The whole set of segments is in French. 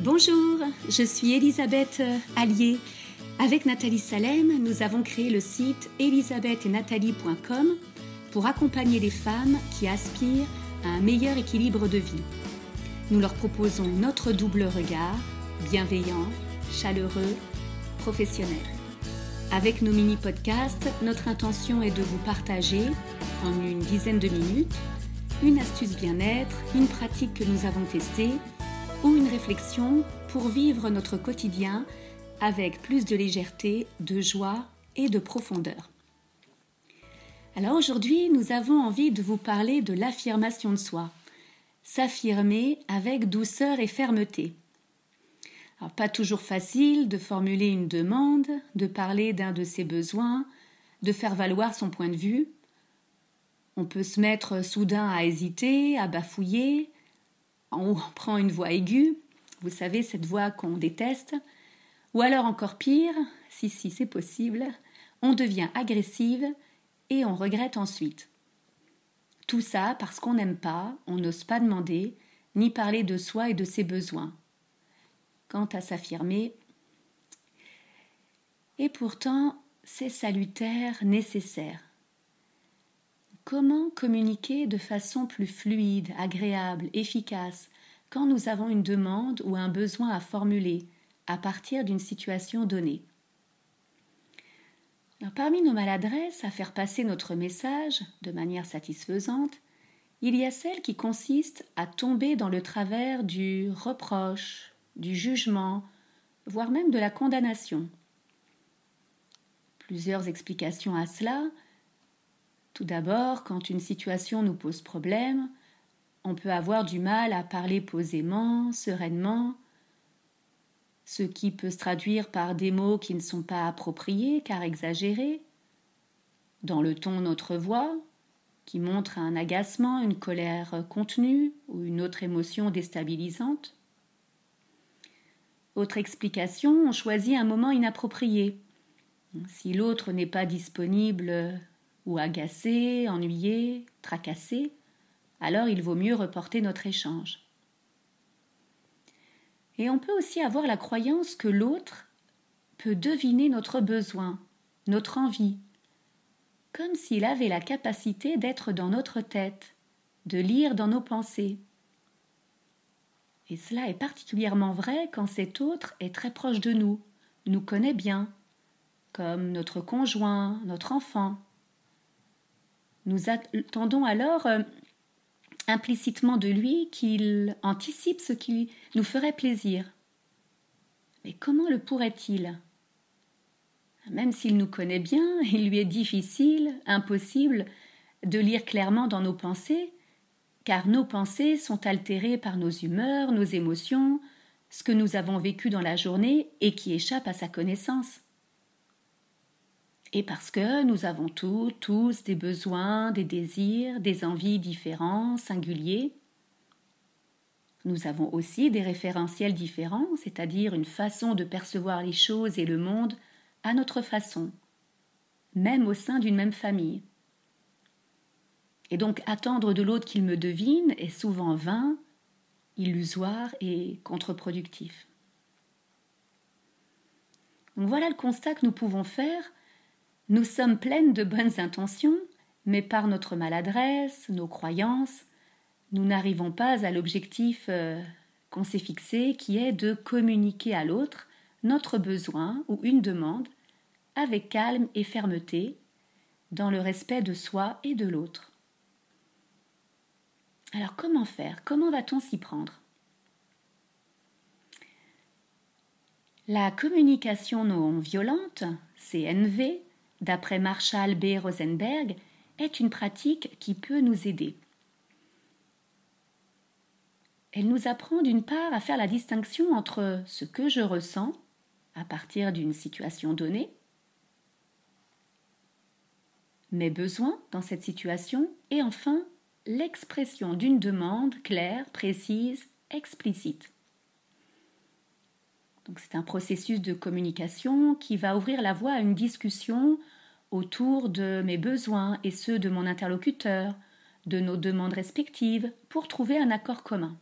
Bonjour, je suis Elisabeth Allier. Avec Nathalie Salem, nous avons créé le site elisabethetnathalie.com pour accompagner les femmes qui aspirent à un meilleur équilibre de vie. Nous leur proposons notre double regard, bienveillant, chaleureux, professionnel. Avec nos mini-podcasts, notre intention est de vous partager, en une dizaine de minutes, une astuce bien-être, une pratique que nous avons testée ou une réflexion pour vivre notre quotidien avec plus de légèreté, de joie et de profondeur. Alors aujourd'hui, nous avons envie de vous parler de l'affirmation de soi. S'affirmer avec douceur et fermeté. Pas toujours facile de formuler une demande, de parler d'un de ses besoins, de faire valoir son point de vue. On peut se mettre soudain à hésiter, à bafouiller, on prend une voix aiguë, vous savez, cette voix qu'on déteste, ou alors encore pire, si si c'est possible, on devient agressive et on regrette ensuite. Tout ça parce qu'on n'aime pas, on n'ose pas demander, ni parler de soi et de ses besoins. Quant à s'affirmer, et pourtant c'est salutaire, nécessaire. Comment communiquer de façon plus fluide, agréable, efficace quand nous avons une demande ou un besoin à formuler à partir d'une situation donnée? Parmi nos maladresses à faire passer notre message de manière satisfaisante, il y a celle qui consiste à tomber dans le travers du reproche, du jugement, voire même de la condamnation. Plusieurs explications à cela, tout d'abord, quand une situation nous pose problème, on peut avoir du mal à parler posément, sereinement, ce qui peut se traduire par des mots qui ne sont pas appropriés car exagérés, dans le ton notre voix, qui montre un agacement, une colère contenue ou une autre émotion déstabilisante. Autre explication, on choisit un moment inapproprié. Si l'autre n'est pas disponible ou agacé, ennuyé, tracassé, alors il vaut mieux reporter notre échange. Et on peut aussi avoir la croyance que l'autre peut deviner notre besoin, notre envie, comme s'il avait la capacité d'être dans notre tête, de lire dans nos pensées. Et cela est particulièrement vrai quand cet autre est très proche de nous, nous connaît bien, comme notre conjoint, notre enfant. Nous attendons alors euh, implicitement de lui qu'il anticipe ce qui nous ferait plaisir. Mais comment le pourrait-il? Même s'il nous connaît bien, il lui est difficile, impossible, de lire clairement dans nos pensées, car nos pensées sont altérées par nos humeurs, nos émotions, ce que nous avons vécu dans la journée et qui échappe à sa connaissance. Et parce que nous avons tous, tous des besoins, des désirs, des envies différents, singuliers, nous avons aussi des référentiels différents, c'est-à-dire une façon de percevoir les choses et le monde à notre façon, même au sein d'une même famille. Et donc attendre de l'autre qu'il me devine est souvent vain, illusoire et contre-productif. Donc voilà le constat que nous pouvons faire nous sommes pleines de bonnes intentions, mais par notre maladresse, nos croyances, nous n'arrivons pas à l'objectif euh, qu'on s'est fixé, qui est de communiquer à l'autre notre besoin ou une demande avec calme et fermeté, dans le respect de soi et de l'autre. Alors comment faire? Comment va-t-on s'y prendre? La communication non violente, CNV, d'après Marshall B. Rosenberg, est une pratique qui peut nous aider. Elle nous apprend d'une part à faire la distinction entre ce que je ressens à partir d'une situation donnée, mes besoins dans cette situation et enfin l'expression d'une demande claire, précise, explicite c'est un processus de communication qui va ouvrir la voie à une discussion autour de mes besoins et ceux de mon interlocuteur, de nos demandes respectives, pour trouver un accord commun.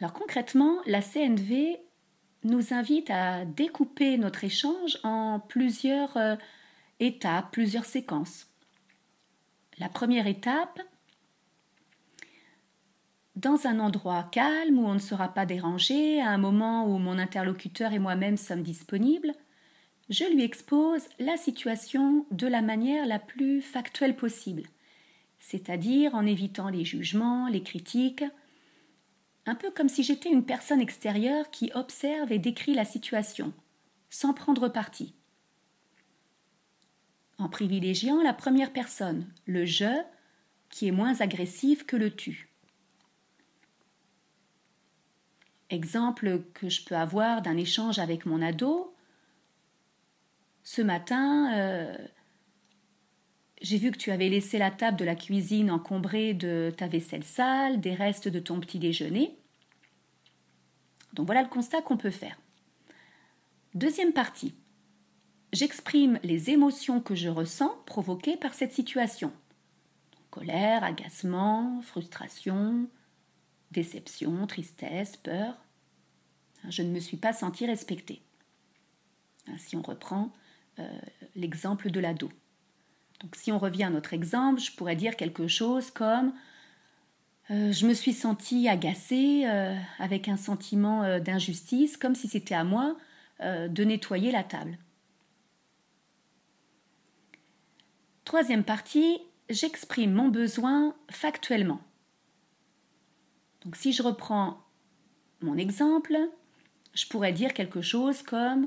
Alors concrètement, la CNV nous invite à découper notre échange en plusieurs euh, étapes, plusieurs séquences. La première étape, dans un endroit calme où on ne sera pas dérangé, à un moment où mon interlocuteur et moi-même sommes disponibles, je lui expose la situation de la manière la plus factuelle possible, c'est-à-dire en évitant les jugements, les critiques, un peu comme si j'étais une personne extérieure qui observe et décrit la situation, sans prendre parti. En privilégiant la première personne, le je, qui est moins agressif que le tu. Exemple que je peux avoir d'un échange avec mon ado. Ce matin, euh, j'ai vu que tu avais laissé la table de la cuisine encombrée de ta vaisselle sale, des restes de ton petit déjeuner. Donc voilà le constat qu'on peut faire. Deuxième partie. J'exprime les émotions que je ressens provoquées par cette situation. colère, agacement, frustration, déception, tristesse, peur. Je ne me suis pas sentie respectée. Si on reprend euh, l'exemple de l'ado. Donc si on revient à notre exemple, je pourrais dire quelque chose comme euh, je me suis sentie agacée euh, avec un sentiment d'injustice, comme si c'était à moi de nettoyer la table. Troisième partie, j'exprime mon besoin factuellement. Donc si je reprends mon exemple, je pourrais dire quelque chose comme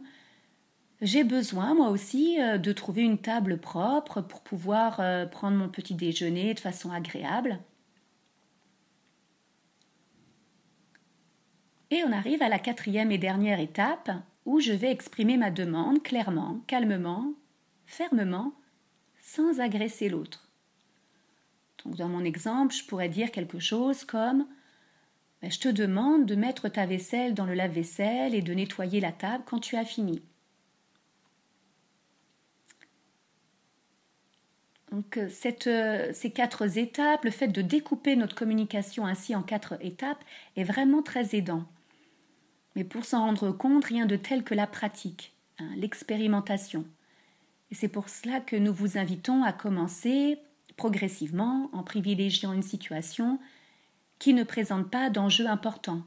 j'ai besoin, moi aussi, de trouver une table propre pour pouvoir prendre mon petit déjeuner de façon agréable. Et on arrive à la quatrième et dernière étape où je vais exprimer ma demande clairement, calmement, fermement, sans agresser l'autre. Donc dans mon exemple, je pourrais dire quelque chose comme ben, Je te demande de mettre ta vaisselle dans le lave-vaisselle et de nettoyer la table quand tu as fini. Donc euh, euh, ces quatre étapes, le fait de découper notre communication ainsi en quatre étapes est vraiment très aidant. Mais pour s'en rendre compte, rien de tel que la pratique, hein, l'expérimentation. Et c'est pour cela que nous vous invitons à commencer progressivement en privilégiant une situation qui ne présente pas d'enjeux importants.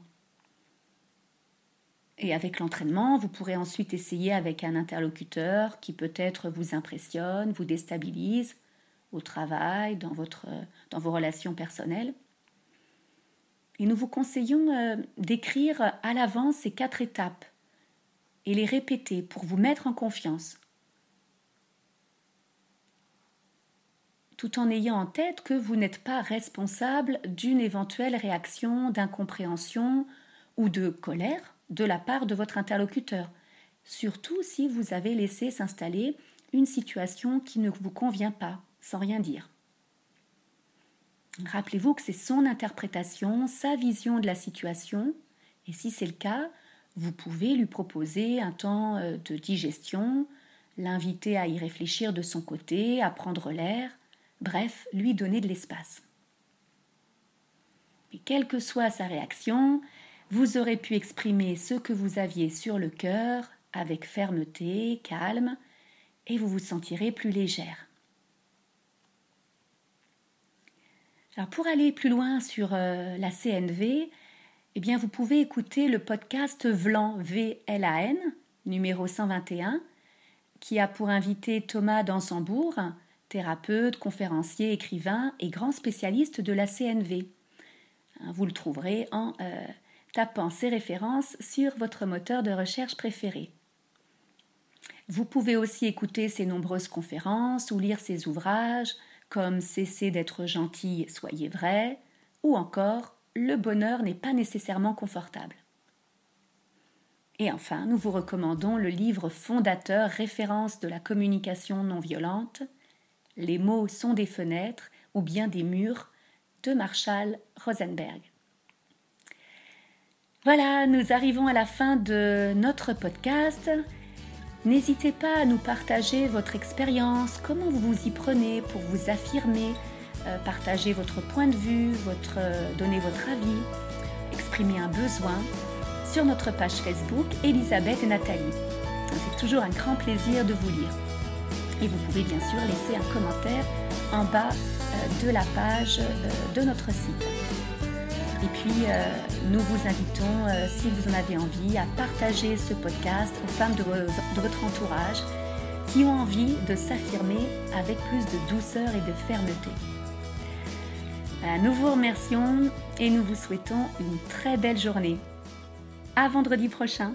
Et avec l'entraînement, vous pourrez ensuite essayer avec un interlocuteur qui peut-être vous impressionne, vous déstabilise au travail, dans vos relations personnelles. Et nous vous conseillons euh, d'écrire à l'avance ces quatre étapes et les répéter pour vous mettre en confiance. Tout en ayant en tête que vous n'êtes pas responsable d'une éventuelle réaction d'incompréhension ou de colère de la part de votre interlocuteur, surtout si vous avez laissé s'installer une situation qui ne vous convient pas, sans rien dire. Rappelez-vous que c'est son interprétation, sa vision de la situation, et si c'est le cas, vous pouvez lui proposer un temps euh, de digestion, l'inviter à y réfléchir de son côté, à prendre l'air, bref, lui donner de l'espace. Et quelle que soit sa réaction, vous aurez pu exprimer ce que vous aviez sur le cœur avec fermeté, calme, et vous vous sentirez plus légère. Alors pour aller plus loin sur euh, la CNV, eh bien vous pouvez écouter le podcast VLAN, V-L-A-N, numéro 121, qui a pour invité Thomas Dansembourg, thérapeute, conférencier, écrivain et grand spécialiste de la CNV. Hein, vous le trouverez en euh, tapant ses références sur votre moteur de recherche préféré. Vous pouvez aussi écouter ses nombreuses conférences ou lire ses ouvrages, comme Cessez d'être gentil, soyez vrai, ou encore Le bonheur n'est pas nécessairement confortable. Et enfin, nous vous recommandons le livre fondateur référence de la communication non violente, Les mots sont des fenêtres ou bien des murs de Marshall Rosenberg. Voilà, nous arrivons à la fin de notre podcast. N'hésitez pas à nous partager votre expérience, comment vous vous y prenez pour vous affirmer, euh, partager votre point de vue, votre, euh, donner votre avis. exprimer un besoin sur notre page Facebook Elisabeth et Nathalie. C'est toujours un grand plaisir de vous lire. Et vous pouvez bien sûr laisser un commentaire en bas euh, de la page euh, de notre site. Et puis, euh, nous vous invitons, si vous en avez envie, à partager ce podcast aux femmes de, votre entourage qui ont envie de s'affirmer avec plus de douceur et de fermeté. nous vous remercions et nous vous souhaitons une très belle journée. À vendredi prochain